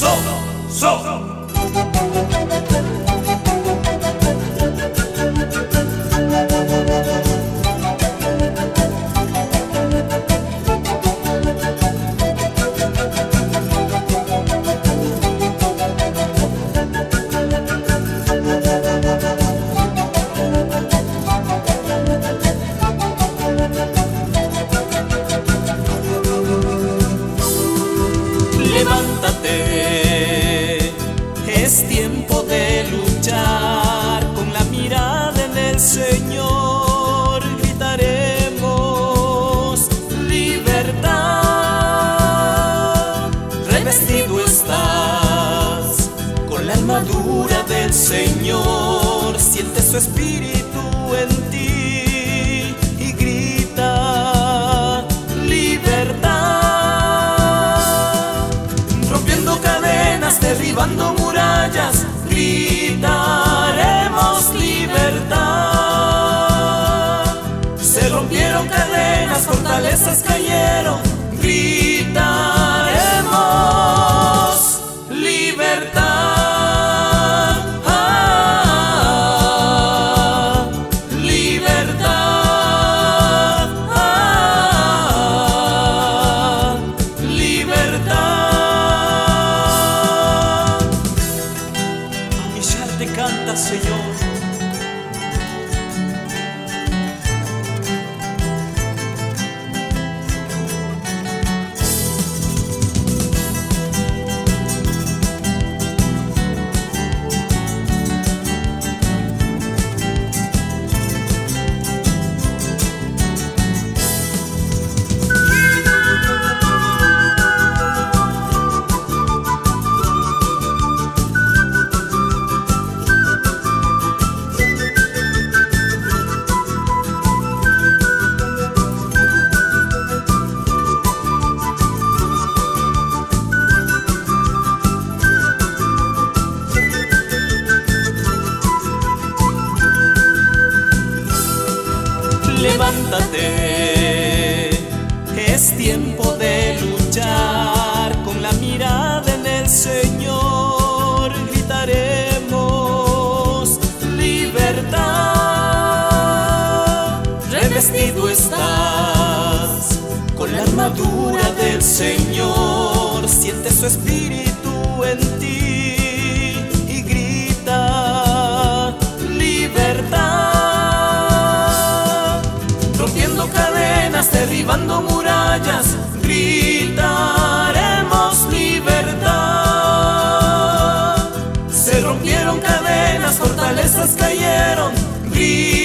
so, so. so. Es tiempo de luchar con la mirada en el Señor. Gritaremos libertad. Revestido estás con la armadura del Señor. Siente su espíritu en ti. y grita libertad, rompiendo cadenas, derribando muros. Cayeron, Levántate, es tiempo de luchar con la mirada en el Señor. Gritaremos libertad. Revestido estás con la armadura del Señor. Siente su espíritu en ti derribando murallas, gritaremos libertad. Se rompieron cadenas, fortalezas cayeron, gritaremos